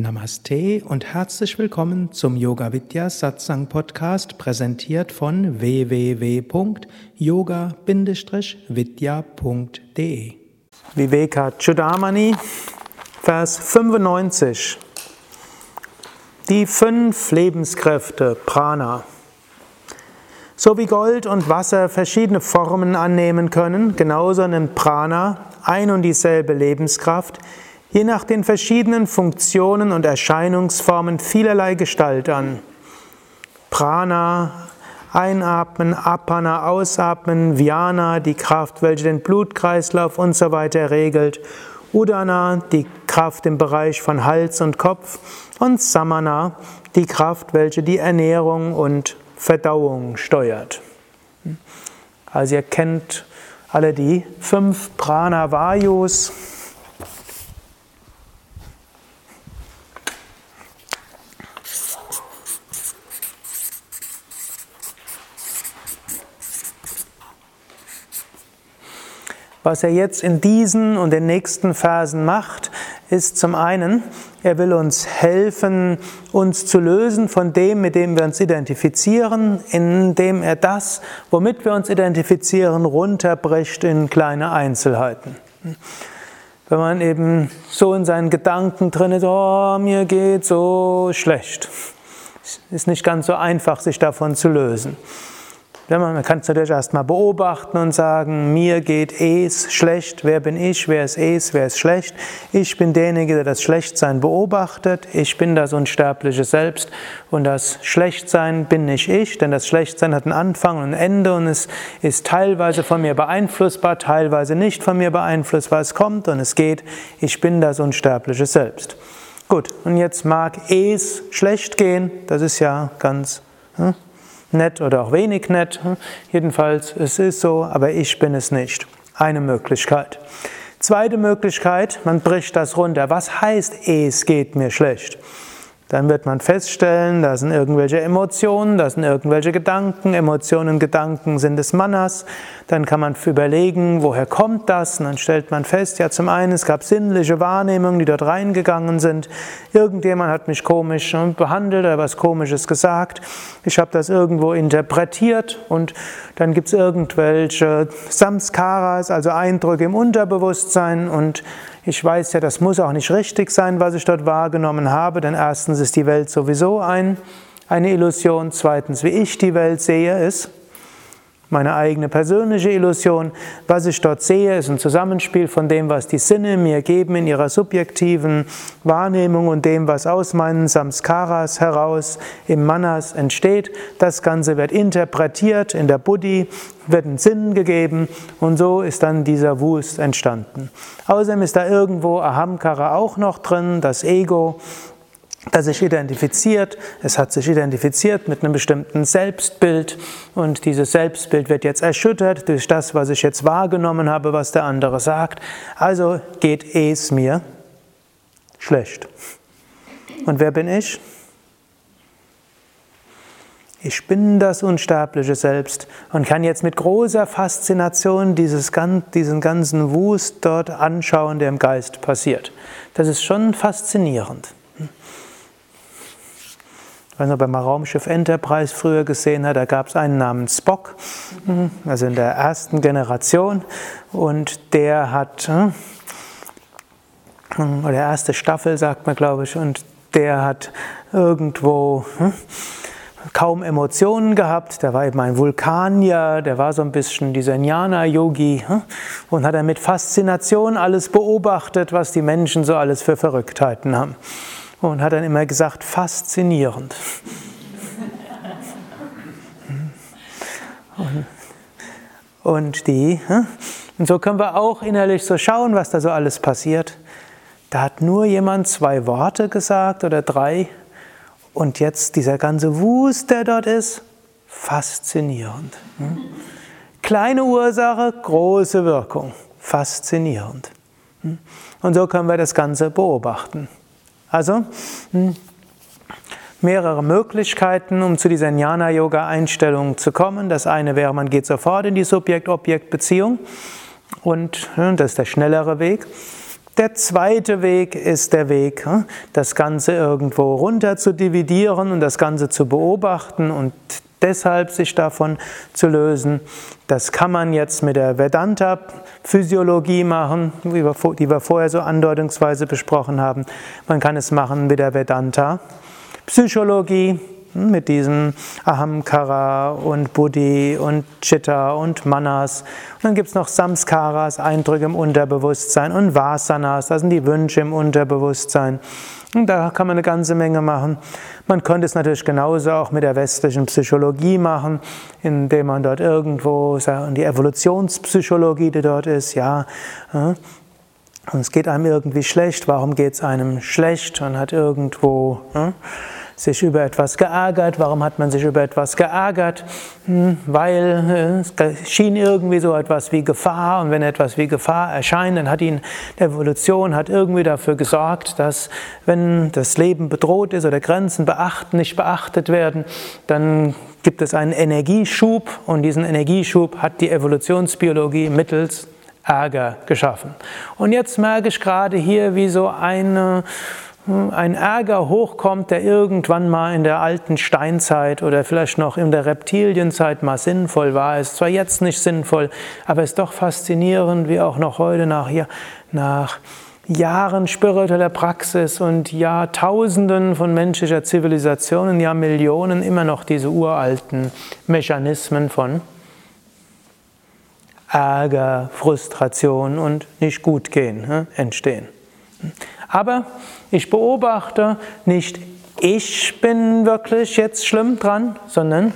Namaste und herzlich willkommen zum Yoga Vidya Satsang Podcast, präsentiert von www.yoga-vidya.de. Viveka Chudamani, Vers 95. Die fünf Lebenskräfte Prana. So wie Gold und Wasser verschiedene Formen annehmen können, genauso nimmt Prana ein und dieselbe Lebenskraft, je nach den verschiedenen Funktionen und Erscheinungsformen vielerlei Gestalt an. Prana, einatmen, Apana, ausatmen, Vyana, die Kraft, welche den Blutkreislauf und so weiter regelt, Udana, die Kraft im Bereich von Hals und Kopf und Samana, die Kraft, welche die Ernährung und Verdauung steuert. Also ihr kennt alle die fünf Prana-Vayus, Was er jetzt in diesen und den nächsten Versen macht, ist zum einen, er will uns helfen, uns zu lösen von dem, mit dem wir uns identifizieren, indem er das, womit wir uns identifizieren, runterbricht in kleine Einzelheiten. Wenn man eben so in seinen Gedanken drin ist, oh, mir geht so schlecht, ist nicht ganz so einfach, sich davon zu lösen. Man kann es natürlich erstmal beobachten und sagen, mir geht es schlecht, wer bin ich, wer ist es, wer ist schlecht. Ich bin derjenige, der das Schlechtsein beobachtet, ich bin das unsterbliche Selbst und das Schlechtsein bin nicht ich, denn das Schlechtsein hat einen Anfang und ein Ende und es ist teilweise von mir beeinflussbar, teilweise nicht von mir beeinflussbar. Es kommt und es geht, ich bin das unsterbliche Selbst. Gut, und jetzt mag es schlecht gehen, das ist ja ganz... Hm? Nett oder auch wenig nett. Jedenfalls, es ist so, aber ich bin es nicht. Eine Möglichkeit. Zweite Möglichkeit, man bricht das runter. Was heißt, es geht mir schlecht? Dann wird man feststellen, da sind irgendwelche Emotionen, da sind irgendwelche Gedanken. Emotionen, Gedanken sind des Manas. Dann kann man überlegen, woher kommt das? Und dann stellt man fest, ja, zum einen, es gab sinnliche Wahrnehmungen, die dort reingegangen sind. Irgendjemand hat mich komisch behandelt oder was Komisches gesagt. Ich habe das irgendwo interpretiert und dann gibt es irgendwelche Samskaras, also Eindrücke im Unterbewusstsein und ich weiß ja, das muss auch nicht richtig sein, was ich dort wahrgenommen habe, denn erstens ist die Welt sowieso ein, eine Illusion, zweitens, wie ich die Welt sehe, ist meine eigene persönliche Illusion. Was ich dort sehe, ist ein Zusammenspiel von dem, was die Sinne mir geben in ihrer subjektiven Wahrnehmung und dem, was aus meinen Samskaras heraus im Manas entsteht. Das Ganze wird interpretiert in der Buddhi, wird einen Sinn gegeben und so ist dann dieser Wust entstanden. Außerdem ist da irgendwo Ahamkara auch noch drin, das Ego das sich identifiziert. Es hat sich identifiziert mit einem bestimmten Selbstbild und dieses Selbstbild wird jetzt erschüttert durch das, was ich jetzt wahrgenommen habe, was der andere sagt. Also geht es mir schlecht. Und wer bin ich? Ich bin das unsterbliche Selbst und kann jetzt mit großer Faszination dieses, diesen ganzen Wust dort anschauen, der im Geist passiert. Das ist schon faszinierend ob er mal Raumschiff Enterprise früher gesehen hat, da gab es einen namens Spock, mhm, also in der ersten Generation, und der hat, hm, oder erste Staffel sagt man, glaube ich, und der hat irgendwo hm, kaum Emotionen gehabt, der war eben ein Vulkanier, der war so ein bisschen dieser Jnana-Yogi hm, und hat dann mit Faszination alles beobachtet, was die Menschen so alles für Verrücktheiten haben und hat dann immer gesagt, faszinierend. Und, die, und so können wir auch innerlich so schauen, was da so alles passiert. Da hat nur jemand zwei Worte gesagt oder drei und jetzt dieser ganze Wust, der dort ist, faszinierend. Kleine Ursache, große Wirkung, faszinierend. Und so können wir das Ganze beobachten. Also hm, mehrere Möglichkeiten, um zu dieser Jnana-Yoga-Einstellung zu kommen. Das eine wäre, man geht sofort in die Subjekt-Objekt-Beziehung und hm, das ist der schnellere Weg. der zweite Weg ist der Weg, hm, das Ganze irgendwo runter zu dividieren und das Ganze zu beobachten und deshalb sich davon zu lösen. Das kann man jetzt mit der Vedanta-Physiologie machen, die wir vorher so andeutungsweise besprochen haben. Man kann es machen mit der Vedanta-Psychologie, hm, mit diesem Ahamkara und Buddhi und Chitta und Manas. Und dann gibt es noch Samskaras, Eindrücke im Unterbewusstsein und Vasanas, das sind die Wünsche im Unterbewusstsein. Und da kann man eine ganze Menge machen. Man könnte es natürlich genauso auch mit der westlichen Psychologie machen, indem man dort irgendwo, die Evolutionspsychologie, die dort ist, ja, und es geht einem irgendwie schlecht, warum geht es einem schlecht? Man hat irgendwo sich über etwas geärgert. Warum hat man sich über etwas geärgert? Hm, weil äh, es schien irgendwie so etwas wie Gefahr und wenn etwas wie Gefahr erscheint, dann hat ihn die Evolution hat irgendwie dafür gesorgt, dass wenn das Leben bedroht ist oder Grenzen beachten, nicht beachtet werden, dann gibt es einen Energieschub und diesen Energieschub hat die Evolutionsbiologie mittels Ärger geschaffen. Und jetzt merke ich gerade hier, wie so eine ein Ärger hochkommt, der irgendwann mal in der alten Steinzeit oder vielleicht noch in der Reptilienzeit mal sinnvoll war, ist zwar jetzt nicht sinnvoll, aber ist doch faszinierend, wie auch noch heute nach, nach Jahren spiritueller Praxis und Jahrtausenden von menschlicher Zivilisation, ja Millionen, immer noch diese uralten Mechanismen von Ärger, Frustration und nicht gut gehen entstehen. Aber ich beobachte nicht, ich bin wirklich jetzt schlimm dran, sondern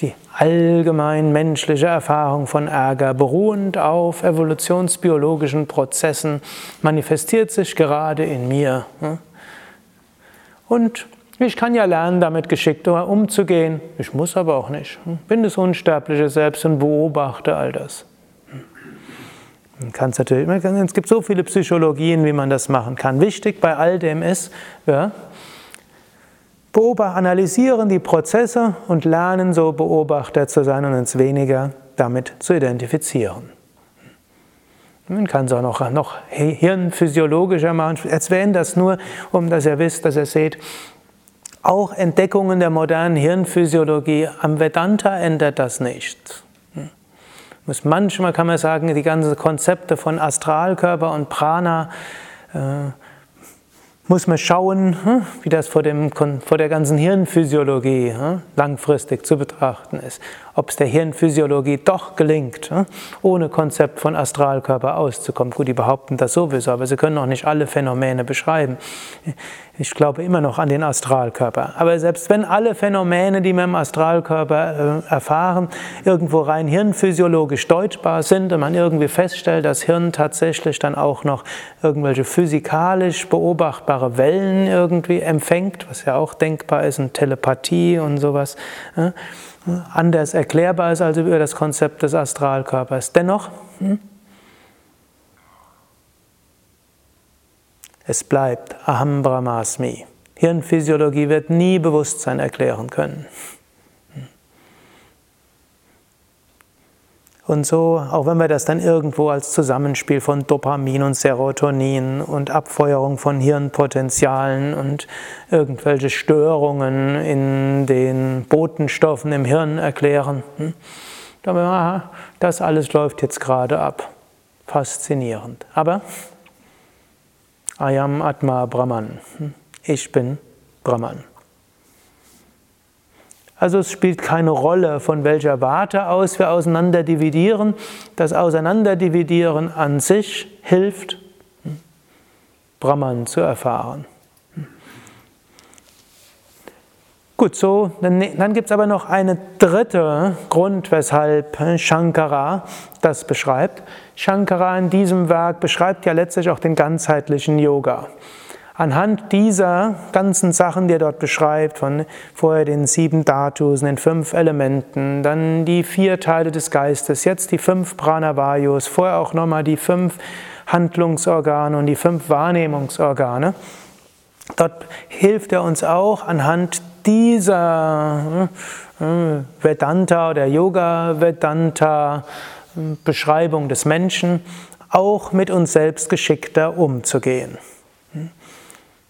die allgemein menschliche Erfahrung von Ärger, beruhend auf evolutionsbiologischen Prozessen, manifestiert sich gerade in mir. Und ich kann ja lernen, damit geschickt umzugehen. Ich muss aber auch nicht. Bin das unsterbliche Selbst und beobachte all das. Man kann es natürlich, es gibt so viele Psychologien, wie man das machen kann. Wichtig bei all dem ist, ja, beobachten, analysieren die Prozesse und lernen so Beobachter zu sein und uns weniger damit zu identifizieren. Man kann es auch noch, noch hirnphysiologischer machen. Erwähne das nur, um dass ihr wisst, dass ihr seht, auch Entdeckungen der modernen Hirnphysiologie am Vedanta ändert das nicht. Manchmal kann man sagen, die ganzen Konzepte von Astralkörper und Prana äh, muss man schauen, hm, wie das vor, dem, vor der ganzen Hirnphysiologie hm, langfristig zu betrachten ist. Ob es der Hirnphysiologie doch gelingt, hm, ohne Konzept von Astralkörper auszukommen. Gut, die behaupten das sowieso, aber sie können auch nicht alle Phänomene beschreiben. Ich glaube immer noch an den Astralkörper. Aber selbst wenn alle Phänomene, die wir im Astralkörper äh, erfahren, irgendwo rein hirnphysiologisch deutbar sind und man irgendwie feststellt, dass Hirn tatsächlich dann auch noch irgendwelche physikalisch beobachtbare Wellen irgendwie empfängt, was ja auch denkbar ist, und Telepathie und sowas, äh, anders erklärbar ist als über das Konzept des Astralkörpers. Dennoch, hm? Es bleibt Aham Brahmasmi. Hirnphysiologie wird nie Bewusstsein erklären können. Und so, auch wenn wir das dann irgendwo als Zusammenspiel von Dopamin und Serotonin und Abfeuerung von Hirnpotenzialen und irgendwelche Störungen in den Botenstoffen im Hirn erklären, hm, das alles läuft jetzt gerade ab. Faszinierend. Aber Ayam Atma Brahman. Ich bin Brahman. Also es spielt keine Rolle, von welcher Warte aus wir auseinanderdividieren. Das Auseinanderdividieren an sich hilft, Brahman zu erfahren. Gut, so, dann, dann gibt es aber noch einen dritten Grund, weshalb Shankara das beschreibt. Shankara in diesem Werk beschreibt ja letztlich auch den ganzheitlichen Yoga. Anhand dieser ganzen Sachen, die er dort beschreibt, von vorher den sieben Dhatus, den fünf Elementen, dann die vier Teile des Geistes, jetzt die fünf Pranavayus, vorher auch nochmal die fünf Handlungsorgane und die fünf Wahrnehmungsorgane. Dort hilft er uns auch anhand dieser äh, Vedanta oder Yoga Vedanta Beschreibung des Menschen auch mit uns selbst geschickter umzugehen.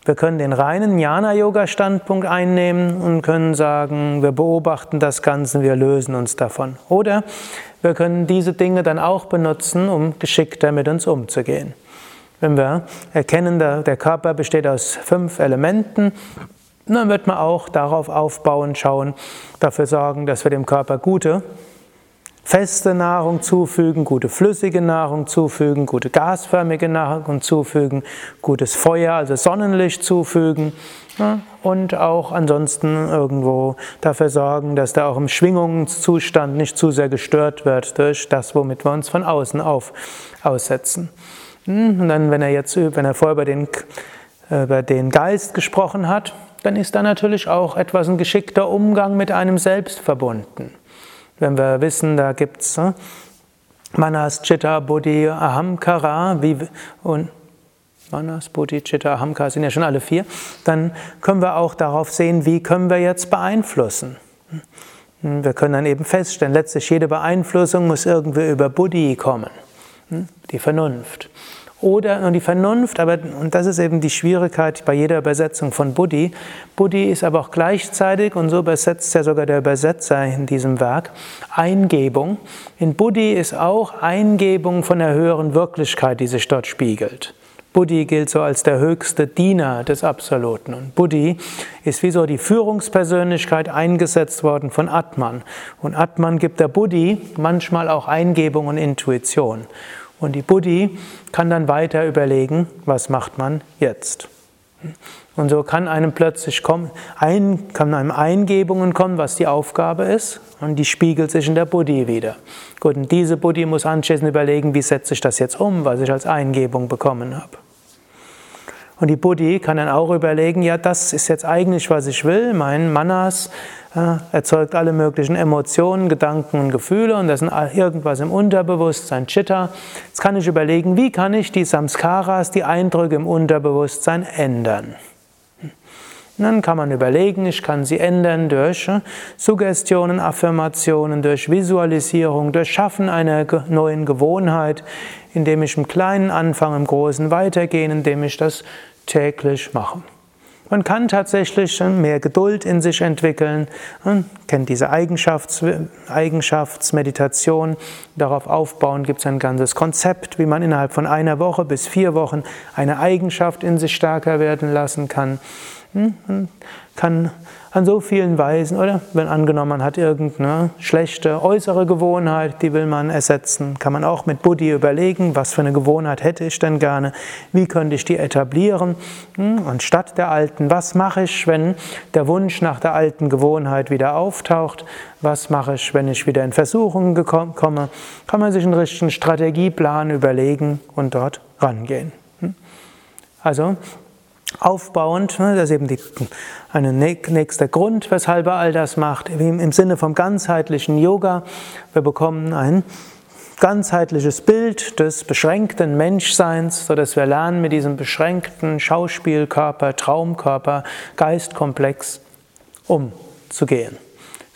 Wir können den reinen Jnana-Yoga-Standpunkt einnehmen und können sagen, wir beobachten das Ganze, wir lösen uns davon. Oder wir können diese Dinge dann auch benutzen, um geschickter mit uns umzugehen. Wenn wir erkennen, der Körper besteht aus fünf Elementen, dann wird man auch darauf aufbauen, schauen, dafür sorgen, dass wir dem Körper gute feste Nahrung zufügen, gute flüssige Nahrung zufügen, gute gasförmige Nahrung zufügen, gutes Feuer, also Sonnenlicht zufügen ja, und auch ansonsten irgendwo dafür sorgen, dass da auch im Schwingungszustand nicht zu sehr gestört wird durch das, womit wir uns von außen auf aussetzen. Hm, und dann, wenn er jetzt, wenn er vorher über den, über den Geist gesprochen hat, dann ist da natürlich auch etwas ein geschickter Umgang mit einem selbst verbunden. Wenn wir wissen, da gibt es äh, Manas, Chitta, Buddhi, Ahamkara und Manas, Buddhi, Chitta, Ahamkara sind ja schon alle vier, dann können wir auch darauf sehen, wie können wir jetzt beeinflussen. Hm, wir können dann eben feststellen, letztlich jede Beeinflussung muss irgendwie über Buddhi kommen, hm, die Vernunft. Oder und die Vernunft, aber und das ist eben die Schwierigkeit bei jeder Übersetzung von Buddhi. Buddhi ist aber auch gleichzeitig, und so übersetzt ja sogar der Übersetzer in diesem Werk, Eingebung. In Buddhi ist auch Eingebung von der höheren Wirklichkeit, die sich dort spiegelt. Buddhi gilt so als der höchste Diener des Absoluten. Und Buddhi ist wie so die Führungspersönlichkeit eingesetzt worden von Atman. Und Atman gibt der Buddhi manchmal auch Eingebung und Intuition. Und die Buddhi kann dann weiter überlegen, was macht man jetzt. Und so kann einem plötzlich kommen, ein, kann einem Eingebungen kommen, was die Aufgabe ist, und die spiegelt sich in der Buddhi wieder. Gut, und diese Buddhi muss anschließend überlegen, wie setze ich das jetzt um, was ich als Eingebung bekommen habe. Und die Buddhi kann dann auch überlegen, ja, das ist jetzt eigentlich, was ich will. Mein Manas äh, erzeugt alle möglichen Emotionen, Gedanken und Gefühle und das ist irgendwas im Unterbewusstsein, Chitta. Jetzt kann ich überlegen, wie kann ich die Samskaras, die Eindrücke im Unterbewusstsein ändern. Und dann kann man überlegen, ich kann sie ändern durch Suggestionen, Affirmationen, durch Visualisierung, durch Schaffen einer neuen Gewohnheit, indem ich im Kleinen anfange, im Großen weitergehen, indem ich das täglich mache. Man kann tatsächlich mehr Geduld in sich entwickeln, man kennt diese Eigenschafts Eigenschaftsmeditation, darauf aufbauen gibt es ein ganzes Konzept, wie man innerhalb von einer Woche bis vier Wochen eine Eigenschaft in sich stärker werden lassen kann. Man hm, kann an so vielen Weisen, oder? Wenn angenommen, man hat irgendeine schlechte äußere Gewohnheit, die will man ersetzen, kann man auch mit Buddhi überlegen, was für eine Gewohnheit hätte ich denn gerne, wie könnte ich die etablieren? Hm, anstatt der alten, was mache ich, wenn der Wunsch nach der alten Gewohnheit wieder auftaucht? Was mache ich, wenn ich wieder in Versuchungen komme? Kann man sich einen richtigen Strategieplan überlegen und dort rangehen. Hm? Also aufbauend. Ne, das ist eben die, ein nächster Grund, weshalb er all das macht. Im Sinne vom ganzheitlichen Yoga. Wir bekommen ein ganzheitliches Bild des beschränkten Menschseins, sodass wir lernen, mit diesem beschränkten Schauspielkörper, Traumkörper, Geistkomplex umzugehen.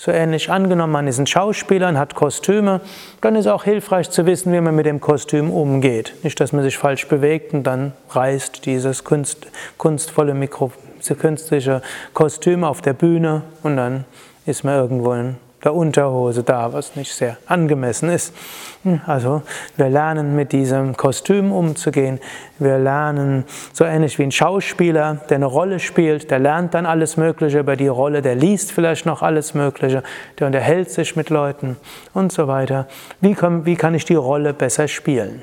So ähnlich angenommen, man ist ein Schauspieler und hat Kostüme, dann ist auch hilfreich zu wissen, wie man mit dem Kostüm umgeht. Nicht, dass man sich falsch bewegt und dann reißt dieses kunst, kunstvolle Mikro, künstliche Kostüm auf der Bühne und dann ist man irgendwo in der Unterhose da, was nicht sehr angemessen ist. Hm, also wir lernen mit diesem Kostüm umzugehen. Wir lernen so ähnlich wie ein Schauspieler, der eine Rolle spielt, der lernt dann alles Mögliche über die Rolle, der liest vielleicht noch alles Mögliche, der unterhält sich mit Leuten und so weiter. Wie kann, wie kann ich die Rolle besser spielen?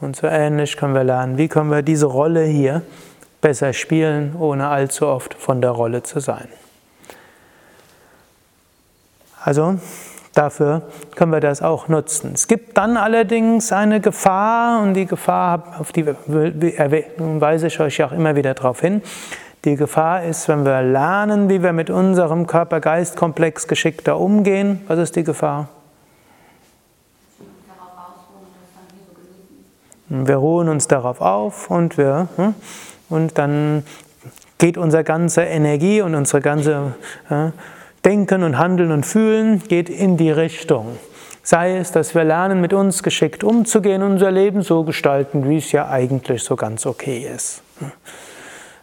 Und so ähnlich können wir lernen, wie können wir diese Rolle hier besser spielen, ohne allzu oft von der Rolle zu sein. Also dafür können wir das auch nutzen. Es gibt dann allerdings eine Gefahr und die Gefahr, auf die weise ich euch auch immer wieder darauf hin. Die Gefahr ist, wenn wir lernen, wie wir mit unserem Körper-Geist-Komplex geschickter umgehen. Was ist die Gefahr? Wir ruhen uns darauf auf und wir hm, und dann geht unsere ganze Energie und unsere ganze Denken und Handeln und Fühlen geht in die Richtung. Sei es, dass wir lernen, mit uns geschickt umzugehen und unser Leben so gestalten, wie es ja eigentlich so ganz okay ist.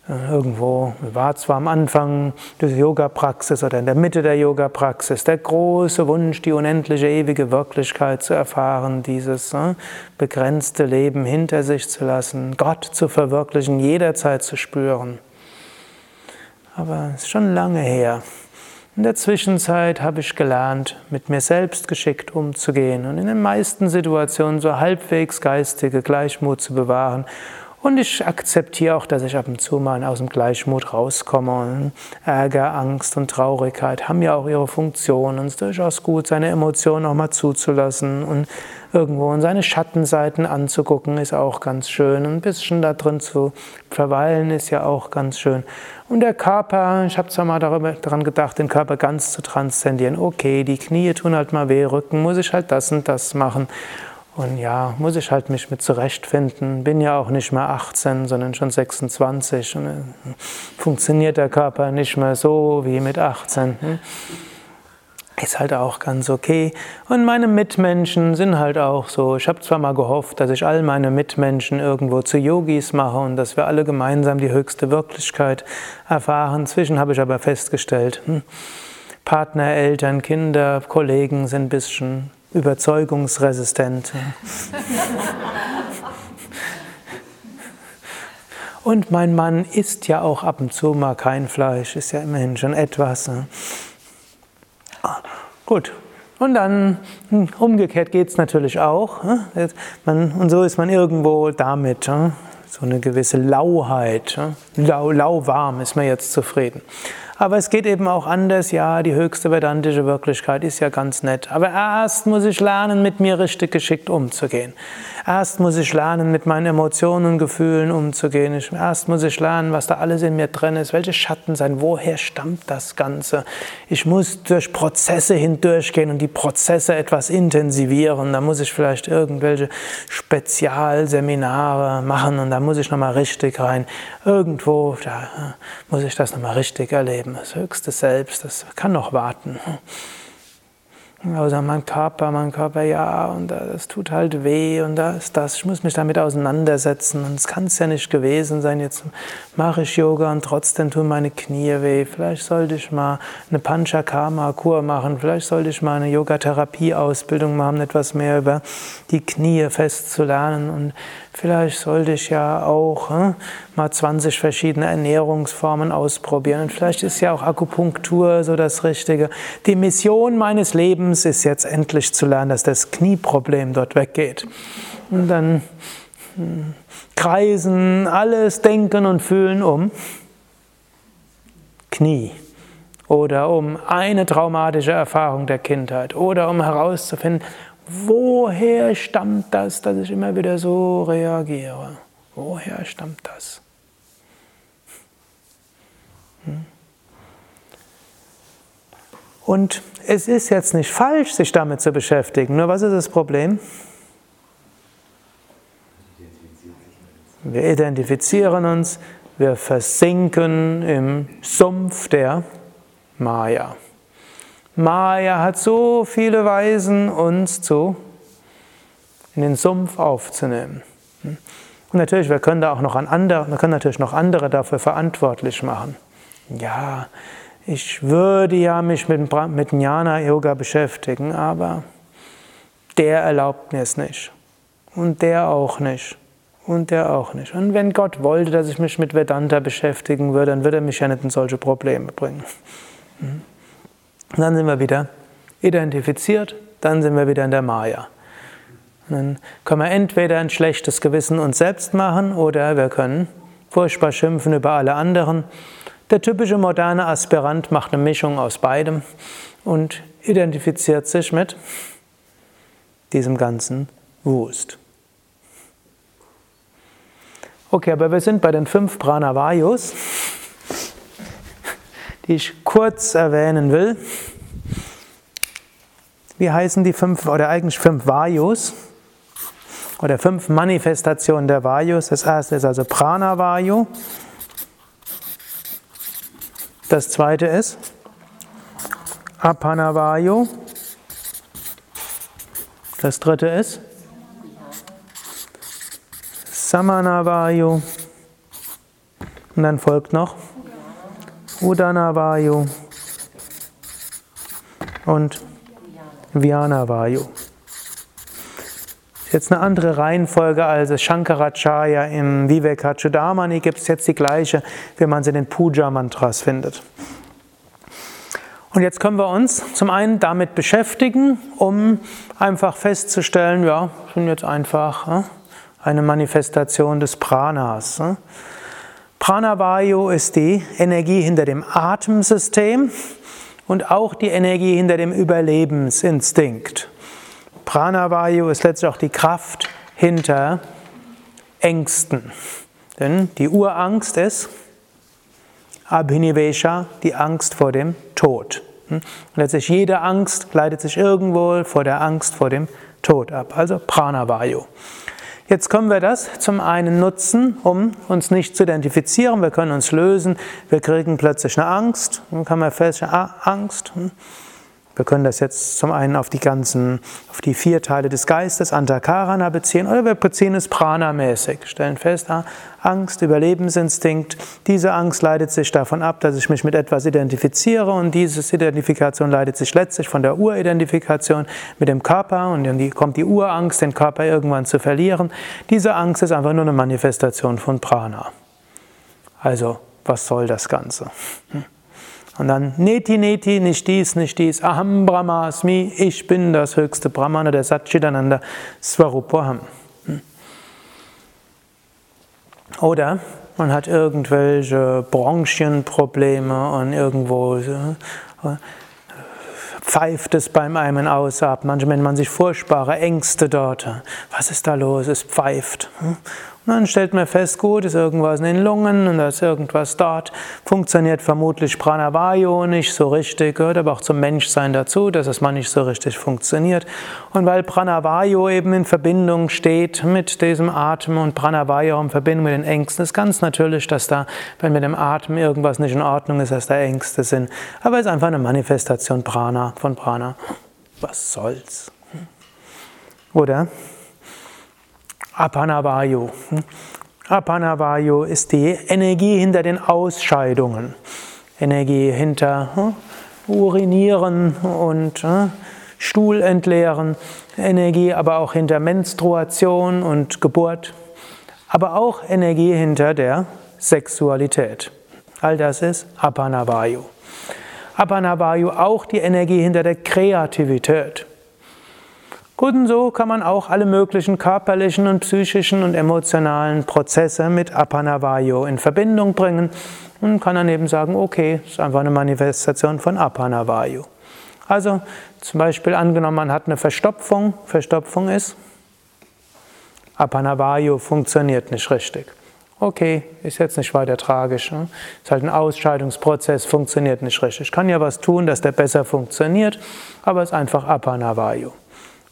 Äh, irgendwo war zwar am Anfang der Yoga-Praxis oder in der Mitte der Yoga-Praxis der große Wunsch, die unendliche ewige Wirklichkeit zu erfahren, dieses äh, begrenzte Leben hinter sich zu lassen, Gott zu verwirklichen, jederzeit zu spüren. Aber es ist schon lange her. In der Zwischenzeit habe ich gelernt, mit mir selbst geschickt umzugehen und in den meisten Situationen so halbwegs geistige Gleichmut zu bewahren und ich akzeptiere auch, dass ich ab und zu mal aus dem Gleichmut rauskomme. Ärger, Angst und Traurigkeit haben ja auch ihre Funktion. Und es ist durchaus gut, seine Emotionen auch mal zuzulassen und irgendwo in seine Schattenseiten anzugucken, ist auch ganz schön. Ein bisschen da drin zu verweilen, ist ja auch ganz schön. Und der Körper, ich habe zwar mal daran gedacht, den Körper ganz zu transzendieren. Okay, die Knie tun halt mal weh, Rücken muss ich halt das und das machen. Und ja, muss ich halt mich mit zurechtfinden. Bin ja auch nicht mehr 18, sondern schon 26. Und äh, funktioniert der Körper nicht mehr so wie mit 18. Hm? Ist halt auch ganz okay. Und meine Mitmenschen sind halt auch so. Ich habe zwar mal gehofft, dass ich all meine Mitmenschen irgendwo zu Yogis mache und dass wir alle gemeinsam die höchste Wirklichkeit erfahren. Inzwischen habe ich aber festgestellt, hm, Partner, Eltern, Kinder, Kollegen sind ein bisschen überzeugungsresistent. Und mein Mann isst ja auch ab und zu mal kein Fleisch, ist ja immerhin schon etwas. Ne? Gut. Und dann hm, umgekehrt geht es natürlich auch. Ne? Und so ist man irgendwo damit. Ne? So eine gewisse Lauheit. Lau, lauwarm ist man jetzt zufrieden. Aber es geht eben auch anders. Ja, die höchste vedantische Wirklichkeit ist ja ganz nett. Aber erst muss ich lernen, mit mir richtig geschickt umzugehen. Erst muss ich lernen, mit meinen Emotionen und Gefühlen umzugehen. Erst muss ich lernen, was da alles in mir drin ist. Welche Schatten sein? Woher stammt das Ganze? Ich muss durch Prozesse hindurchgehen und die Prozesse etwas intensivieren. Da muss ich vielleicht irgendwelche Spezialseminare machen und da muss ich nochmal richtig rein. Irgendwo, da muss ich das nochmal richtig erleben. Leben, das höchste Selbst, das kann noch warten. Also mein Körper, mein Körper, ja, und das tut halt weh und da ist das. Ich muss mich damit auseinandersetzen und es kann es ja nicht gewesen sein. Jetzt mache ich Yoga und trotzdem tun meine Knie weh. Vielleicht sollte ich mal eine Panchakarma-Kur machen. Vielleicht sollte ich mal eine Yogatherapie-Ausbildung machen, etwas mehr über die Knie festzulernen und Vielleicht sollte ich ja auch hm, mal 20 verschiedene Ernährungsformen ausprobieren. Und vielleicht ist ja auch Akupunktur so das Richtige. Die Mission meines Lebens ist jetzt endlich zu lernen, dass das Knieproblem dort weggeht. Und dann hm, kreisen alles Denken und Fühlen um Knie oder um eine traumatische Erfahrung der Kindheit oder um herauszufinden, woher stammt das, dass ich immer wieder so reagiere? Woher stammt das? Hm? Und es ist jetzt nicht falsch, sich damit zu beschäftigen. Nur was ist das Problem? Wir identifizieren uns, wir versinken im Sumpf der Maya. Maya hat so viele Weisen, uns zu in den Sumpf aufzunehmen. Und natürlich, wir können da auch noch an andere, wir können natürlich noch andere dafür verantwortlich machen. Ja, ich würde ja mich mit, mit Jnana Yoga beschäftigen, aber der erlaubt mir es nicht. Und der auch nicht. Und der auch nicht. Und wenn Gott wollte, dass ich mich mit Vedanta beschäftigen würde, dann würde er mich ja nicht in solche Probleme bringen. Dann sind wir wieder identifiziert, dann sind wir wieder in der Maya. Und dann können wir entweder ein schlechtes Gewissen uns selbst machen oder wir können furchtbar schimpfen über alle anderen. Der typische moderne Aspirant macht eine Mischung aus beidem und identifiziert sich mit diesem ganzen Wust. Okay, aber wir sind bei den fünf Pranavayus die ich kurz erwähnen will. Wie heißen die fünf, oder eigentlich fünf Vayus? Oder fünf Manifestationen der Vayus. Das erste ist also Prana-Vayu. Das zweite ist Apana-Vayu. Das dritte ist Samanavayu. Und dann folgt noch Udanavayu und Vyanavayu. Jetzt eine andere Reihenfolge als Shankaracharya im Vivekachudamani gibt es jetzt die gleiche, wie man sie in den Puja-Mantras findet. Und jetzt können wir uns zum einen damit beschäftigen, um einfach festzustellen, ja, sind jetzt einfach eine Manifestation des Pranas. Pranavayu ist die Energie hinter dem Atemsystem und auch die Energie hinter dem Überlebensinstinkt. Pranavayu ist letztlich auch die Kraft hinter Ängsten. Denn die Urangst ist Abhinivesha, die Angst vor dem Tod. Und letztlich jede Angst leitet sich irgendwo vor der Angst vor dem Tod ab. Also Pranavayu. Jetzt können wir das zum einen nutzen, um uns nicht zu identifizieren. Wir können uns lösen. Wir kriegen plötzlich eine Angst. Dann kann man feststellen, ah, Angst. Hm. Wir können das jetzt zum einen auf die ganzen, auf die vier Teile des Geistes, Antakarana beziehen, oder wir beziehen es prana-mäßig. Stellen fest, ah, Angst, Überlebensinstinkt. Diese Angst leitet sich davon ab, dass ich mich mit etwas identifiziere und diese Identifikation leitet sich letztlich von der Uridentifikation mit dem Körper und dann kommt die Urangst, den Körper irgendwann zu verlieren. Diese Angst ist einfach nur eine Manifestation von Prana. Also, was soll das Ganze? Hm? Und dann Neti Neti, nicht dies, nicht dies, Aham Brahmasmi, ich bin das höchste Brahmana, der Satchitananda Svarupaham. Hm. Oder man hat irgendwelche Bronchienprobleme und irgendwo äh, pfeift es beim Ein- Ausatmen. Manchmal, wenn man sich furchtbare Ängste dort. Was ist da los? Es pfeift. Hm. Dann stellt man fest, gut, ist irgendwas in den Lungen und da ist irgendwas dort. Funktioniert vermutlich Pranavayu nicht so richtig, gehört aber auch zum Menschsein dazu, dass es mal nicht so richtig funktioniert. Und weil Pranavayu eben in Verbindung steht mit diesem Atem und Pranavayu in Verbindung mit den Ängsten, ist ganz natürlich, dass da, wenn mit dem Atem irgendwas nicht in Ordnung ist, dass da Ängste sind. Aber es ist einfach eine Manifestation Prana, von Prana. Was soll's? Oder? Apanavayu. Apanavayu ist die Energie hinter den Ausscheidungen. Energie hinter hm, Urinieren und hm, Stuhl entleeren. Energie aber auch hinter Menstruation und Geburt. Aber auch Energie hinter der Sexualität. All das ist Apanavayu. Apanavayu auch die Energie hinter der Kreativität. Gut, und so kann man auch alle möglichen körperlichen und psychischen und emotionalen Prozesse mit Apanavayo in Verbindung bringen und kann dann eben sagen, okay, ist einfach eine Manifestation von Apanavayo. Also zum Beispiel angenommen, man hat eine Verstopfung. Verstopfung ist, Apanavayo funktioniert nicht richtig. Okay, ist jetzt nicht weiter tragisch. Ne? Ist halt ein Ausscheidungsprozess, funktioniert nicht richtig. Ich kann ja was tun, dass der besser funktioniert, aber es ist einfach Apanavayo.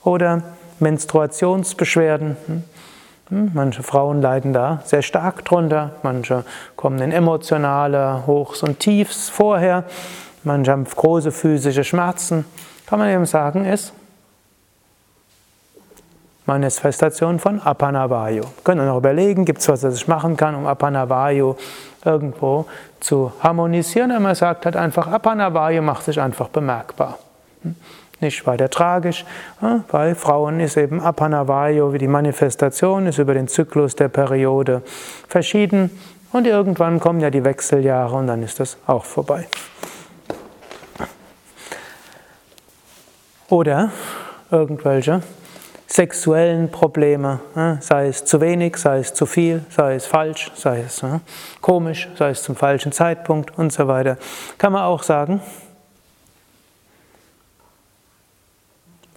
Oder Menstruationsbeschwerden. Hm? Hm, manche Frauen leiden da sehr stark drunter, manche kommen in emotionale Hochs und Tiefs vorher, manche haben große physische Schmerzen. Kann man eben sagen, ist Manifestation von Apanavayu. Wir können auch überlegen, gibt es was, was ich machen kann, um Apanavayu irgendwo zu harmonisieren. Und man sagt halt einfach, Apanavayu macht sich einfach bemerkbar. Nicht weiter tragisch. Bei Frauen ist eben Apanavayo, wie die Manifestation ist über den Zyklus der Periode verschieden. Und irgendwann kommen ja die Wechseljahre und dann ist das auch vorbei. Oder irgendwelche sexuellen Probleme, sei es zu wenig, sei es zu viel, sei es falsch, sei es komisch, sei es zum falschen Zeitpunkt und so weiter. Kann man auch sagen,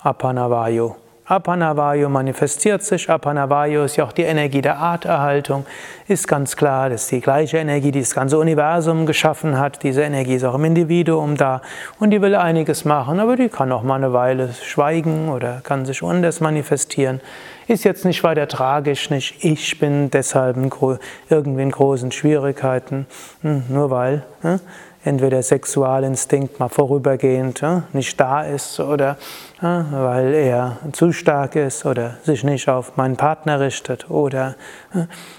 Apanavayu. Apanavayu manifestiert sich. Apanavayu ist ja auch die Energie der Arterhaltung. Ist ganz klar, das ist die gleiche Energie, die das ganze Universum geschaffen hat. Diese Energie ist auch im Individuum da und die will einiges machen, aber die kann auch mal eine Weile schweigen oder kann sich anders manifestieren. Ist jetzt nicht weiter tragisch, nicht ich bin deshalb in irgendwie in großen Schwierigkeiten, hm, nur weil hm, entweder Sexualinstinkt mal vorübergehend nicht da ist oder weil er zu stark ist oder sich nicht auf meinen Partner richtet oder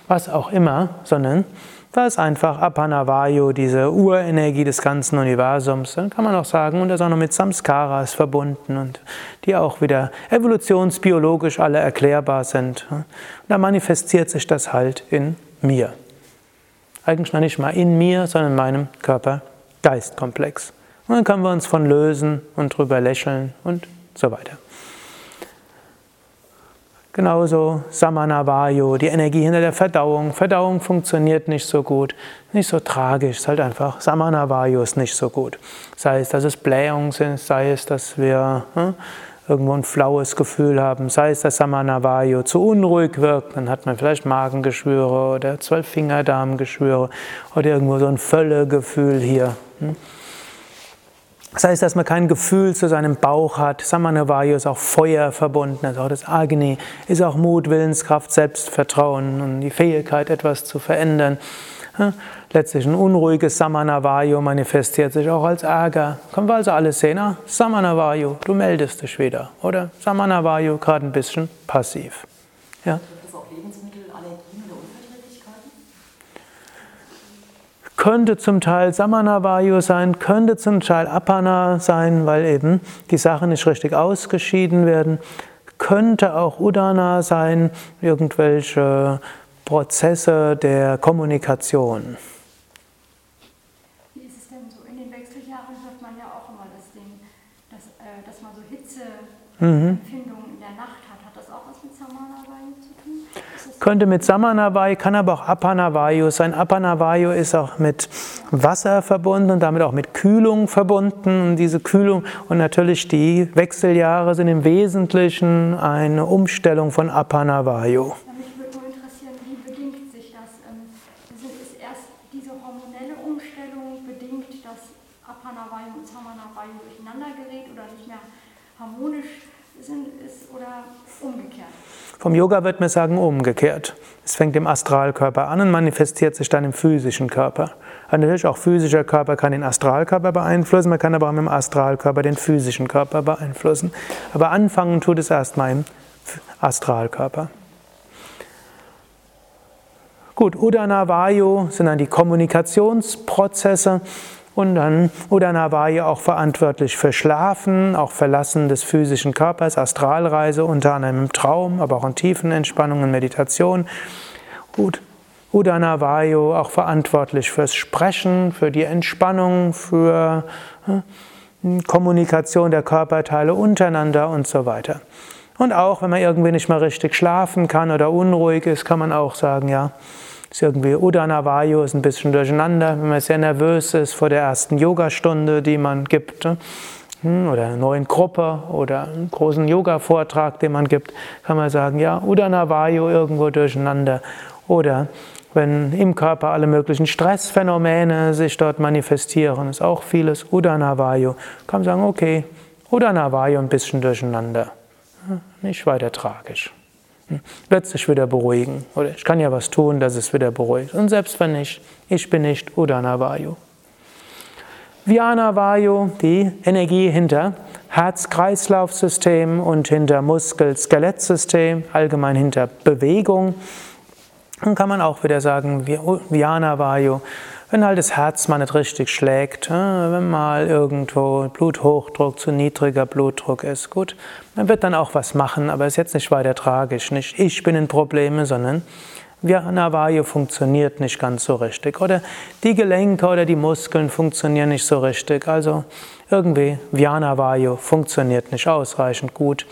was auch immer, sondern da ist einfach Apanavayu, diese Urenergie des ganzen Universums. Dann kann man auch sagen, und das auch noch mit Samskaras verbunden und die auch wieder evolutionsbiologisch alle erklärbar sind. Und da manifestiert sich das halt in mir. Eigentlich noch nicht mal in mir, sondern in meinem Körper-Geist-Komplex. Und dann können wir uns von lösen und drüber lächeln und so weiter. Genauso Samanavayu, die Energie hinter der Verdauung. Verdauung funktioniert nicht so gut, nicht so tragisch, ist halt einfach, Samanavayu ist nicht so gut. Sei es, dass es Blähungen sind, sei es, dass wir hm, irgendwo ein flaues Gefühl haben, sei es, dass Samanavayu zu unruhig wirkt, dann hat man vielleicht Magengeschwüre oder Zwölffingerdarmgeschwüre oder irgendwo so ein Völlegefühl hier. Hm. Das heißt, dass man kein Gefühl zu seinem Bauch hat. Samanavayu ist auch Feuer verbunden, also auch das Agni ist auch Mut, Willenskraft, Selbstvertrauen und die Fähigkeit, etwas zu verändern. Letztlich ein unruhiges Samanavayu manifestiert sich auch als Ärger. Können wir also alles sehen? Ah, Samanavayu, du meldest dich wieder. Oder Samanavayu, gerade ein bisschen passiv. Ja? könnte zum Teil Samanavayu sein, könnte zum Teil Apana sein, weil eben die Sachen nicht richtig ausgeschieden werden, könnte auch Udana sein, irgendwelche Prozesse der Kommunikation. Wie ist es denn so? In den Wechseljahren hört man ja auch immer das Ding, dass, äh, dass man so Mhm. in der Nacht hat. Hat das auch was mit Samanavayu zu tun? Könnte mit Samanavayu, kann aber auch Apanavayu sein. Apanavayu ist auch mit Wasser verbunden und damit auch mit Kühlung verbunden. Und diese Kühlung und natürlich die Wechseljahre sind im Wesentlichen eine Umstellung von Apanavayu. Mich würde nur interessieren, wie bedingt sich das? Ist erst diese hormonelle Umstellung bedingt, dass Apanavayu und Samanavayu durcheinander gerät oder nicht mehr harmonisch sind, ist oder umgekehrt? Vom Yoga wird man sagen umgekehrt. Es fängt im Astralkörper an und manifestiert sich dann im physischen Körper. natürlich auch physischer Körper kann den Astralkörper beeinflussen, man kann aber auch mit dem Astralkörper den physischen Körper beeinflussen. Aber anfangen tut es erstmal im Astralkörper. Gut, Udana Vayu sind dann die Kommunikationsprozesse. Und dann Udana war ja auch verantwortlich für Schlafen, auch Verlassen des physischen Körpers, Astralreise, unter anderem im Traum, aber auch in tiefen Entspannungen, Meditation. Gut. Udana Vayu auch verantwortlich fürs Sprechen, für die Entspannung, für hm, Kommunikation der Körperteile untereinander und so weiter. Und auch, wenn man irgendwie nicht mal richtig schlafen kann oder unruhig ist, kann man auch sagen, ja, ist irgendwie Udana Vayu ist ein bisschen durcheinander, wenn man sehr nervös ist vor der ersten Yogastunde, die man gibt, ne? hm, oder einer neuen Gruppe oder einen großen Yoga-Vortrag, den man gibt, kann man sagen, ja, Udana Vayu irgendwo durcheinander. Oder wenn im Körper alle möglichen Stressphänomene sich dort manifestieren, ist auch vieles Udana Vayu. Kann man sagen, okay, Udana Vayu ein bisschen durcheinander. Nicht weiter tragisch wird sich wieder beruhigen. Oder ich kann ja was tun, dass es wieder beruhigt. Und selbst wenn nicht, ich bin nicht Udana Vayu. Vyana Vayu, die Energie hinter Herz-Kreislauf-System und hinter Muskel-Skelettsystem, allgemein hinter Bewegung. Dann kann man auch wieder sagen, Vyana Vayu wenn halt das Herz mal nicht richtig schlägt, wenn mal irgendwo Bluthochdruck zu niedriger Blutdruck ist, gut, man wird dann auch was machen, aber ist jetzt nicht weiter tragisch. Nicht ich bin in Probleme, sondern Vayu funktioniert nicht ganz so richtig. Oder die Gelenke oder die Muskeln funktionieren nicht so richtig. Also irgendwie Vayu funktioniert nicht ausreichend gut.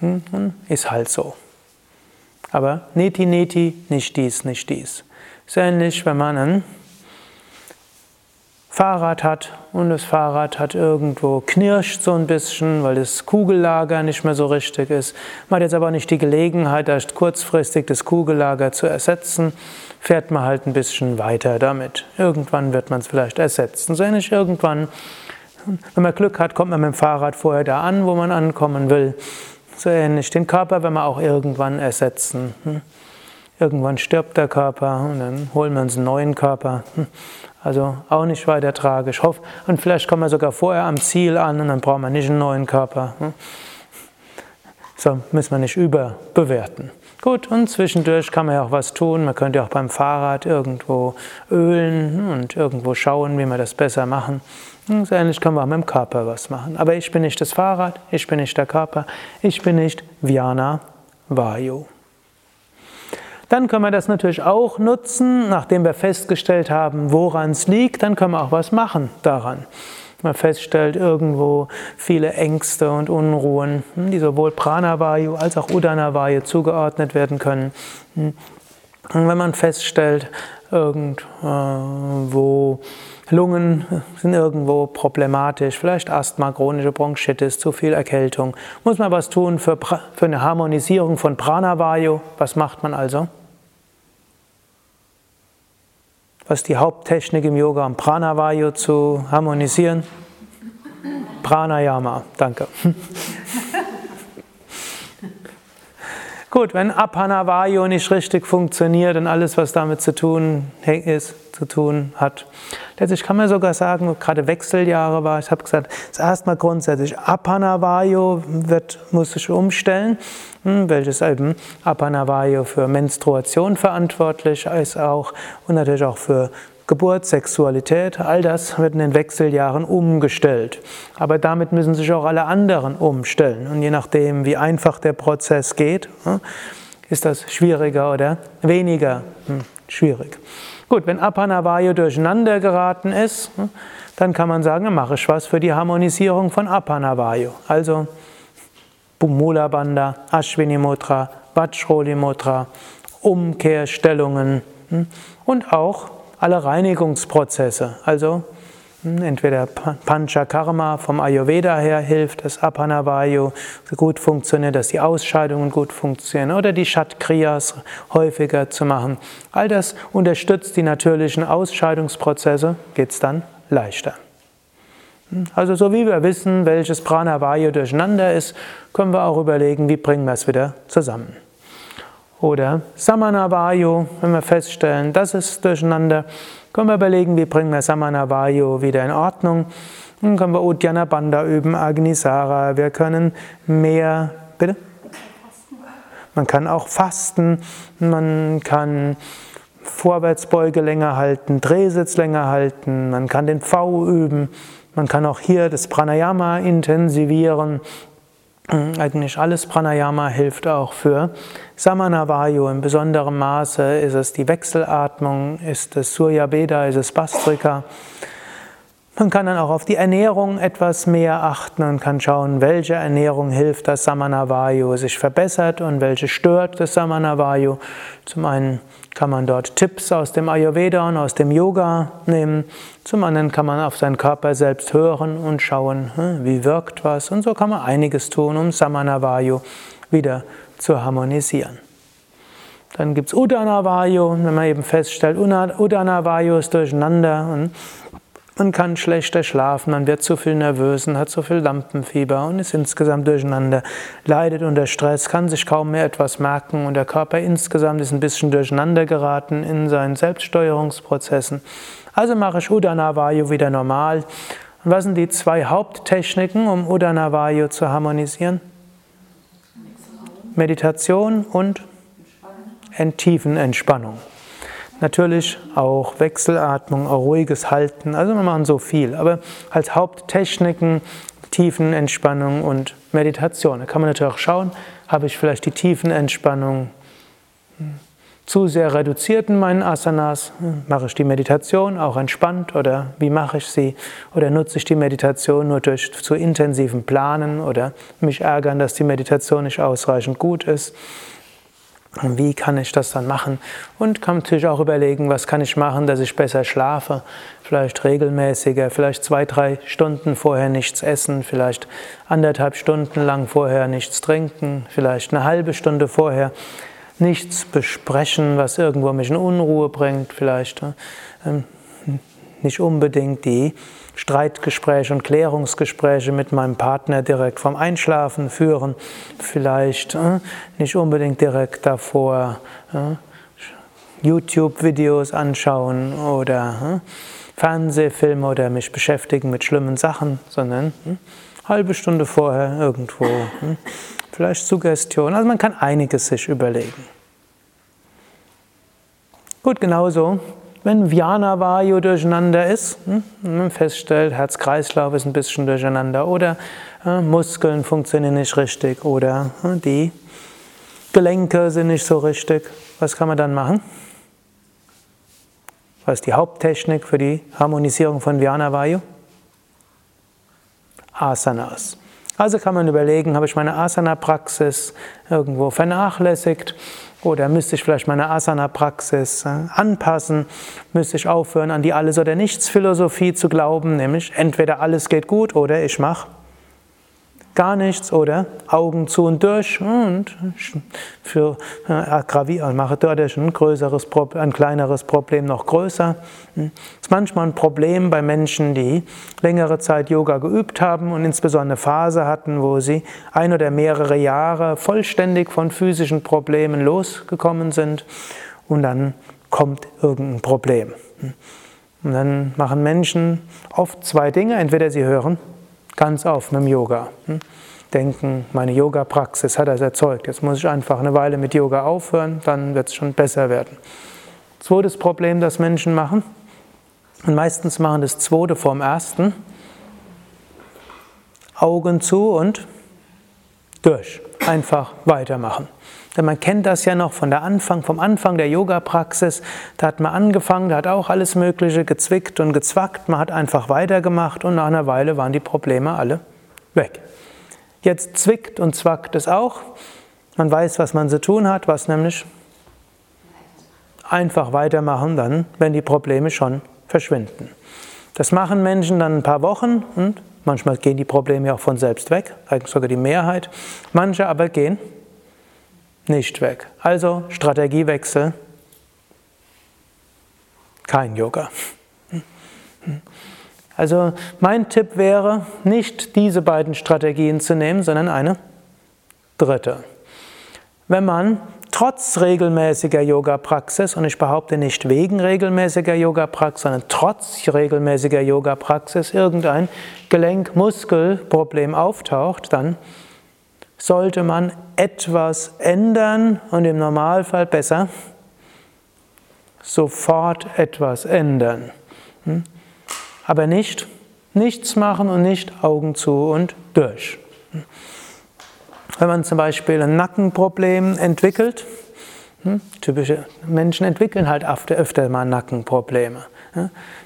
Hm, hm, ist halt so. Aber Neti Neti, nicht dies, nicht dies. Ist ähnlich, wenn man einen Fahrrad hat und das Fahrrad hat irgendwo knirscht so ein bisschen, weil das Kugellager nicht mehr so richtig ist. Man hat jetzt aber nicht die Gelegenheit, erst kurzfristig das Kugellager zu ersetzen, fährt man halt ein bisschen weiter damit. Irgendwann wird man es vielleicht ersetzen. So ähnlich irgendwann, wenn man Glück hat, kommt man mit dem Fahrrad vorher da an, wo man ankommen will. So ähnlich den Körper, wenn man auch irgendwann ersetzen. Hm? Irgendwann stirbt der Körper und dann holen wir uns einen neuen Körper. Hm. Also auch nicht weiter tragisch. Und vielleicht kommen wir sogar vorher am Ziel an und dann brauchen wir nicht einen neuen Körper. Hm. So müssen wir nicht überbewerten. Gut, und zwischendurch kann man ja auch was tun. Man könnte auch beim Fahrrad irgendwo ölen und irgendwo schauen, wie wir das besser machen. Und so ähnlich können wir auch mit dem Körper was machen. Aber ich bin nicht das Fahrrad, ich bin nicht der Körper, ich bin nicht Vyana Vayu. Dann können wir das natürlich auch nutzen, nachdem wir festgestellt haben, woran es liegt, dann können wir auch was machen daran. Man feststellt irgendwo viele Ängste und Unruhen, hm, die sowohl Pranavayu als auch Udanavayu zugeordnet werden können. Hm. Und wenn man feststellt, irgendwo Lungen sind irgendwo problematisch, vielleicht Asthma, chronische Bronchitis, zu viel Erkältung, muss man was tun für, für eine Harmonisierung von Pranavayu. Was macht man also? Was die Haupttechnik im Yoga, um Pranavayu zu harmonisieren? Pranayama, danke. Gut, wenn Apanavayu nicht richtig funktioniert und alles, was damit zu tun ist, zu tun hat. Letztlich kann man sogar sagen, gerade Wechseljahre war, ich habe gesagt, das erste Mal grundsätzlich Apanavayu wird, muss sich umstellen, hm, welches eben Apanavayu für Menstruation verantwortlich ist auch und natürlich auch für Geburt, Sexualität, all das wird in den Wechseljahren umgestellt. Aber damit müssen sich auch alle anderen umstellen. Und je nachdem, wie einfach der Prozess geht, hm, ist das schwieriger oder weniger hm, schwierig. Gut, wenn Apanavayu durcheinander geraten ist, hm, dann kann man sagen, dann mache ich was für die Harmonisierung von Apanavayu. Also Mula Bandha, Ashwini Mudra, Vajroli Mudra, Umkehrstellungen und auch alle Reinigungsprozesse. Also hm, entweder Panchakarma vom Ayurveda her hilft, dass Apanavayu gut funktioniert, dass die Ausscheidungen gut funktionieren oder die Shatkriyas häufiger zu machen. All das unterstützt die natürlichen Ausscheidungsprozesse, geht es dann leichter. Hm, also so wie wir wissen, welches Pranavayu durcheinander ist, können wir auch überlegen, wie bringen wir es wieder zusammen. Oder Samanavayu, wenn wir feststellen, das ist durcheinander, können wir überlegen, wie bringen wir Samanavayu wieder in Ordnung. Dann können wir Uddiyana Bandha üben, Agnisara, wir können mehr, bitte? Man kann auch fasten, man kann Vorwärtsbeuge länger halten, Drehsitz länger halten, man kann den V üben, man kann auch hier das Pranayama intensivieren, eigentlich alles Pranayama hilft auch für Samanavayu. In besonderem Maße ist es die Wechselatmung, ist es Surya Beda, ist es Bastrika. Man kann dann auch auf die Ernährung etwas mehr achten und kann schauen, welche Ernährung hilft, dass Samanavayu sich verbessert und welche stört das Samanavayu. Zum einen kann man dort Tipps aus dem Ayurveda und aus dem Yoga nehmen. Zum anderen kann man auf seinen Körper selbst hören und schauen, hm, wie wirkt was. Und so kann man einiges tun, um Samanavayu wieder zu harmonisieren. Dann gibt es Udanavayu, wenn man eben feststellt, Udanavayu ist durcheinander und man kann schlechter schlafen, man wird zu viel nervös und hat zu viel Lampenfieber und ist insgesamt durcheinander, leidet unter Stress, kann sich kaum mehr etwas merken und der Körper insgesamt ist ein bisschen durcheinander geraten in seinen Selbststeuerungsprozessen. Also mache ich Udanavayu wieder normal. Und was sind die zwei Haupttechniken, um Udanavayu zu harmonisieren? Meditation und Tiefenentspannung. Natürlich auch Wechselatmung, auch ruhiges Halten. Also wir machen so viel. Aber als Haupttechniken Tiefenentspannung und Meditation. Da kann man natürlich auch schauen, habe ich vielleicht die Tiefenentspannung zu sehr reduziert in meinen Asanas? Mache ich die Meditation auch entspannt oder wie mache ich sie? Oder nutze ich die Meditation nur durch zu intensiven Planen oder mich ärgern, dass die Meditation nicht ausreichend gut ist? Wie kann ich das dann machen? Und kann natürlich auch überlegen, was kann ich machen, dass ich besser schlafe? Vielleicht regelmäßiger, vielleicht zwei, drei Stunden vorher nichts essen, vielleicht anderthalb Stunden lang vorher nichts trinken, vielleicht eine halbe Stunde vorher nichts besprechen, was irgendwo mich in Unruhe bringt, vielleicht ähm, nicht unbedingt die Streitgespräche und Klärungsgespräche mit meinem Partner direkt vom Einschlafen führen, vielleicht nicht unbedingt direkt davor YouTube-Videos anschauen oder Fernsehfilme oder mich beschäftigen mit schlimmen Sachen, sondern hm, halbe Stunde vorher irgendwo, hm, vielleicht Suggestion. Also man kann einiges sich überlegen. Gut, genauso, wenn Vyana Vayu durcheinander ist, hm, man feststellt, Herz-Kreislauf ist ein bisschen durcheinander oder äh, Muskeln funktionieren nicht richtig oder äh, die Gelenke sind nicht so richtig, was kann man dann machen? Was ist die Haupttechnik für die Harmonisierung von Vyana Vayu? Asanas. Also kann man überlegen, habe ich meine Asana-Praxis irgendwo vernachlässigt oder müsste ich vielleicht meine Asana-Praxis äh, anpassen? Müsste ich aufhören, an die Alles- oder Nichts-Philosophie zu glauben, nämlich entweder alles geht gut oder ich mache gar nichts oder Augen zu und durch und für äh, aggravieren, mache dadurch ein größeres, ein kleineres Problem noch größer. Das ist manchmal ein Problem bei Menschen, die längere Zeit Yoga geübt haben und insbesondere eine Phase hatten, wo sie ein oder mehrere Jahre vollständig von physischen Problemen losgekommen sind und dann kommt irgendein Problem. Und dann machen Menschen oft zwei Dinge. Entweder sie hören ganz auf mit dem Yoga. Hm? Denken, meine Yoga-Praxis hat das erzeugt. Jetzt muss ich einfach eine Weile mit Yoga aufhören, dann wird es schon besser werden. Zweites Problem, das Menschen machen, und meistens machen das zweite vorm ersten, Augen zu und durch. Einfach weitermachen. Denn man kennt das ja noch von der Anfang, vom Anfang der Yoga-Praxis. Da hat man angefangen, da hat auch alles Mögliche gezwickt und gezwackt. Man hat einfach weitergemacht und nach einer Weile waren die Probleme alle weg. Jetzt zwickt und zwackt es auch. Man weiß, was man zu tun hat, was nämlich einfach weitermachen, dann, wenn die Probleme schon verschwinden. Das machen Menschen dann ein paar Wochen und manchmal gehen die Probleme auch von selbst weg, eigentlich sogar die Mehrheit. Manche aber gehen nicht weg. Also Strategiewechsel, kein Yoga. Also mein Tipp wäre, nicht diese beiden Strategien zu nehmen, sondern eine dritte. Wenn man trotz regelmäßiger Yoga-Praxis, und ich behaupte nicht wegen regelmäßiger Yoga-Praxis, sondern trotz regelmäßiger Yoga-Praxis irgendein Gelenkmuskelproblem auftaucht, dann sollte man etwas ändern und im Normalfall besser sofort etwas ändern. Hm? Aber nicht nichts machen und nicht Augen zu und durch. Hm? Wenn man zum Beispiel ein Nackenproblem entwickelt, hm? typische Menschen entwickeln halt öfter mal Nackenprobleme.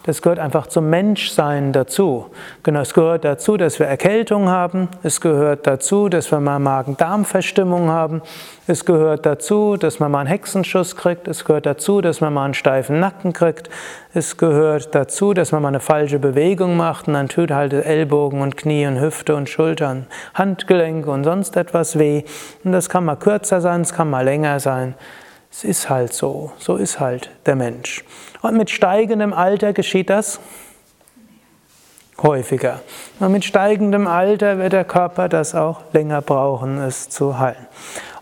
Das gehört einfach zum Menschsein dazu. Genau, es gehört dazu, dass wir Erkältung haben. Es gehört dazu, dass wir mal Magen-Darm-Verstimmung haben. Es gehört dazu, dass man mal einen Hexenschuss kriegt. Es gehört dazu, dass man mal einen steifen Nacken kriegt. Es gehört dazu, dass man mal eine falsche Bewegung macht und dann tut halt Ellbogen und Knie und Hüfte und Schultern, Handgelenke und sonst etwas weh. Und das kann mal kürzer sein, es kann mal länger sein. Es ist halt so, so ist halt der Mensch. Und mit steigendem Alter geschieht das häufiger. Und mit steigendem Alter wird der Körper das auch länger brauchen, es zu heilen.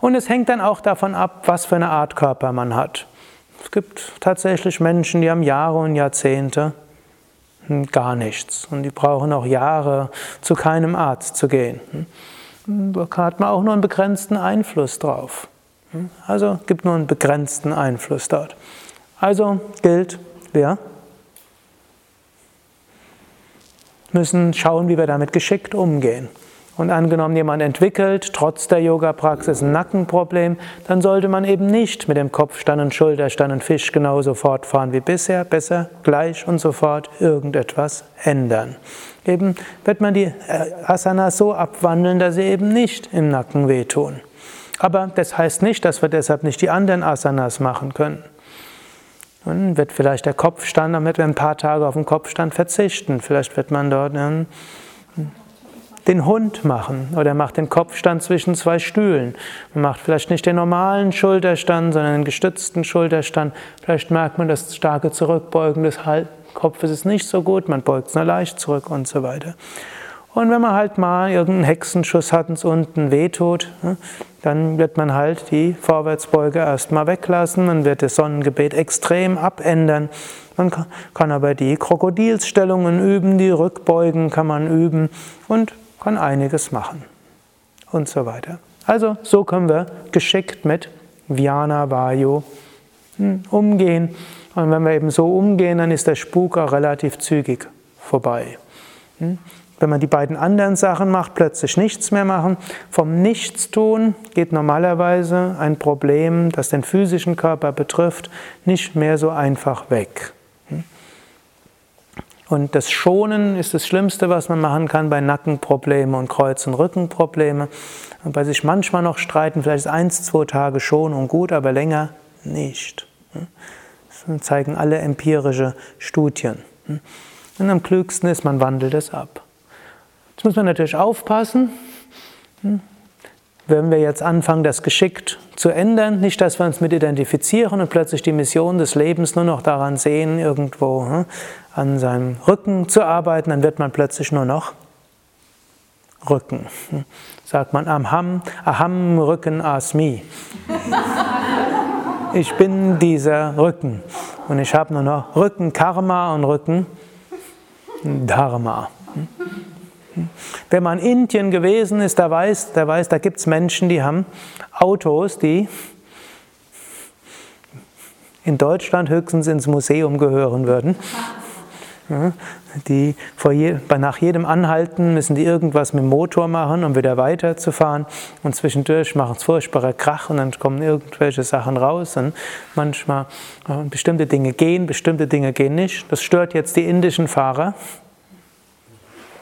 Und es hängt dann auch davon ab, was für eine Art Körper man hat. Es gibt tatsächlich Menschen, die haben Jahre und Jahrzehnte gar nichts. Und die brauchen auch Jahre, zu keinem Arzt zu gehen. Da hat man auch nur einen begrenzten Einfluss drauf. Also gibt nur einen begrenzten Einfluss dort. Also gilt, wir müssen schauen, wie wir damit geschickt umgehen. Und angenommen, jemand entwickelt trotz der Yoga-Praxis ein Nackenproblem, dann sollte man eben nicht mit dem Kopfstand und Schulterstand und Fisch genauso fortfahren wie bisher, besser gleich und sofort irgendetwas ändern. Eben wird man die Asanas so abwandeln, dass sie eben nicht im Nacken wehtun. Aber das heißt nicht, dass wir deshalb nicht die anderen Asanas machen können. Dann wird vielleicht der Kopfstand, damit wir ein paar Tage auf den Kopfstand verzichten. Vielleicht wird man dort den Hund machen oder macht den Kopfstand zwischen zwei Stühlen. Man macht vielleicht nicht den normalen Schulterstand, sondern den gestützten Schulterstand. Vielleicht merkt man, das starke Zurückbeugen des Kopfes ist nicht so gut, man beugt es nur leicht zurück und so weiter. Und wenn man halt mal irgendeinen Hexenschuss hat und es unten wehtut, dann wird man halt die Vorwärtsbeuge erstmal weglassen, man wird das Sonnengebet extrem abändern. Man kann aber die Krokodilsstellungen üben, die Rückbeugen kann man üben und kann einiges machen und so weiter. Also so können wir geschickt mit Vyana Vayu hm, umgehen. Und wenn wir eben so umgehen, dann ist der Spuk auch relativ zügig vorbei. Wenn man die beiden anderen Sachen macht, plötzlich nichts mehr machen. Vom Nichtstun geht normalerweise ein Problem, das den physischen Körper betrifft, nicht mehr so einfach weg. Und das Schonen ist das Schlimmste, was man machen kann bei Nackenproblemen und Kreuz- und Rückenprobleme. Und bei sich manchmal noch streiten, vielleicht eins, zwei Tage Schonung gut, aber länger nicht. Das zeigen alle empirische Studien. Und am klügsten ist, man wandelt es ab. Jetzt muss man natürlich aufpassen, wenn wir jetzt anfangen, das geschickt zu ändern, nicht, dass wir uns mit identifizieren und plötzlich die Mission des Lebens nur noch daran sehen, irgendwo hm, an seinem Rücken zu arbeiten, dann wird man plötzlich nur noch Rücken. Hm. Sagt man Aham, Aham Rücken Asmi. Ich bin dieser Rücken und ich habe nur noch Rücken Karma und Rücken Dharma. Wenn man in Indien gewesen ist, der weiß, der weiß, da gibt es Menschen, die haben Autos, die in Deutschland höchstens ins Museum gehören würden. Die je, nach jedem Anhalten müssen die irgendwas mit dem Motor machen, um wieder weiterzufahren. Und zwischendurch machen es furchtbare Krach und dann kommen irgendwelche Sachen raus. Und manchmal äh, bestimmte Dinge gehen, bestimmte Dinge gehen nicht. Das stört jetzt die indischen Fahrer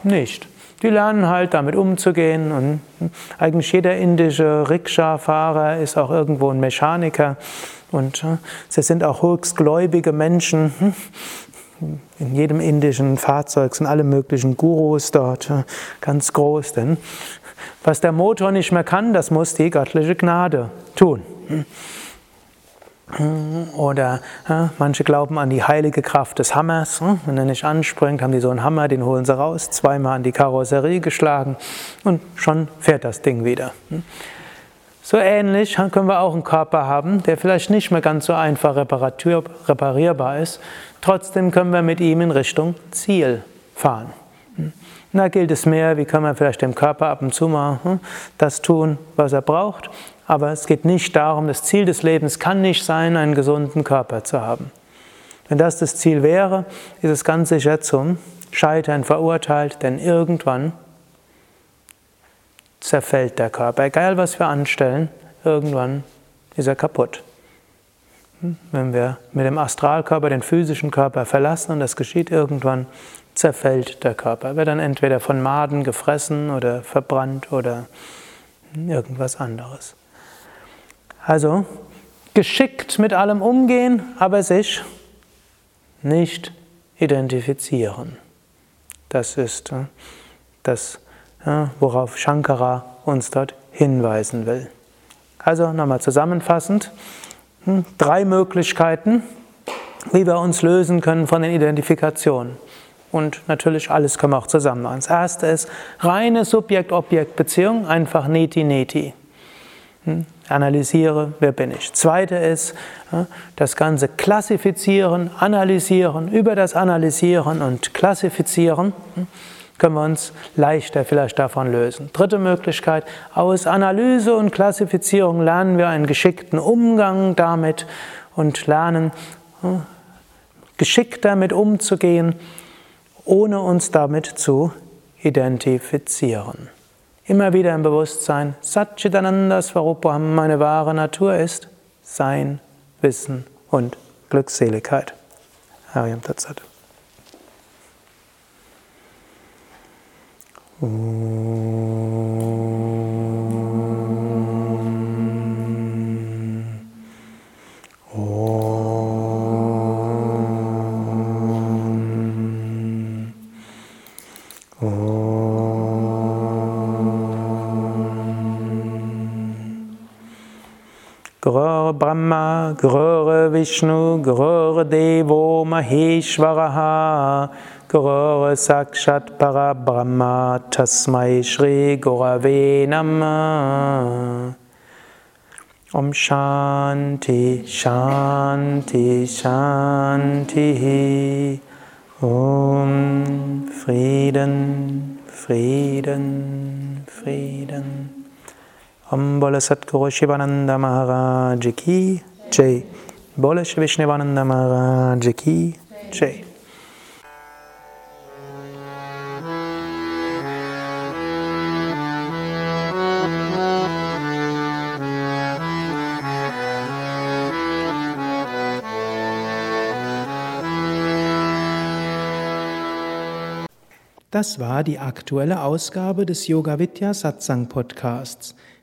nicht. Die lernen halt damit umzugehen und eigentlich jeder indische Rikscha-Fahrer ist auch irgendwo ein Mechaniker und äh, sie sind auch höchstgläubige Menschen. In jedem indischen Fahrzeug sind alle möglichen Gurus dort äh, ganz groß, denn was der Motor nicht mehr kann, das muss die göttliche Gnade tun. Oder ja, manche glauben an die heilige Kraft des Hammers. Hm? Wenn er nicht anspringt, haben die so einen Hammer, den holen sie raus, zweimal an die Karosserie geschlagen und schon fährt das Ding wieder. Hm? So ähnlich können wir auch einen Körper haben, der vielleicht nicht mehr ganz so einfach reparierbar ist. Trotzdem können wir mit ihm in Richtung Ziel fahren. Hm? Da gilt es mehr, wie können wir vielleicht dem Körper ab und zu mal das tun, was er braucht. Aber es geht nicht darum, das Ziel des Lebens kann nicht sein, einen gesunden Körper zu haben. Wenn das das Ziel wäre, ist es ganz sicher zum Scheitern verurteilt, denn irgendwann zerfällt der Körper. Egal was wir anstellen, irgendwann ist er kaputt. Wenn wir mit dem Astralkörper den physischen Körper verlassen und das geschieht irgendwann, zerfällt der Körper. Er wird dann entweder von Maden gefressen oder verbrannt oder irgendwas anderes. Also geschickt mit allem umgehen, aber sich nicht identifizieren. Das ist äh, das, worauf Shankara uns dort hinweisen will. Also nochmal zusammenfassend, hm, drei Möglichkeiten, wie wir uns lösen können von den Identifikationen. Und natürlich alles können wir auch zusammen machen. Das erste ist reine Subjekt-Objekt-Beziehung, einfach Neti-Neti. Hm? Analysiere, wer bin ich. Zweite ist das Ganze klassifizieren, analysieren, über das Analysieren und Klassifizieren hm, können wir uns leichter vielleicht davon lösen. Dritte Möglichkeit, aus Analyse und Klassifizierung lernen wir einen geschickten Umgang damit und lernen geschickt damit umzugehen, ohne uns damit zu identifizieren. Immer wieder im Bewusstsein, Satchitananda Swarupam, meine wahre Natur ist Sein, Wissen und Glückseligkeit. Hariam Tatsat. Gurur Brahma, Gurur Vishnu, Gurur Devo Maheshwaraha, Guru Sakshat Parabrahma Tasmai Shri Gurave Namah. Om Shanti Shanti Shanti. Om Frieden Frieden Frieden Om Bola Satguru Shivananda Maharaj Ki Jai Bola Shri Maharaj Ki Jai Das war die aktuelle Ausgabe des Yoga Vidya Satsang Podcasts.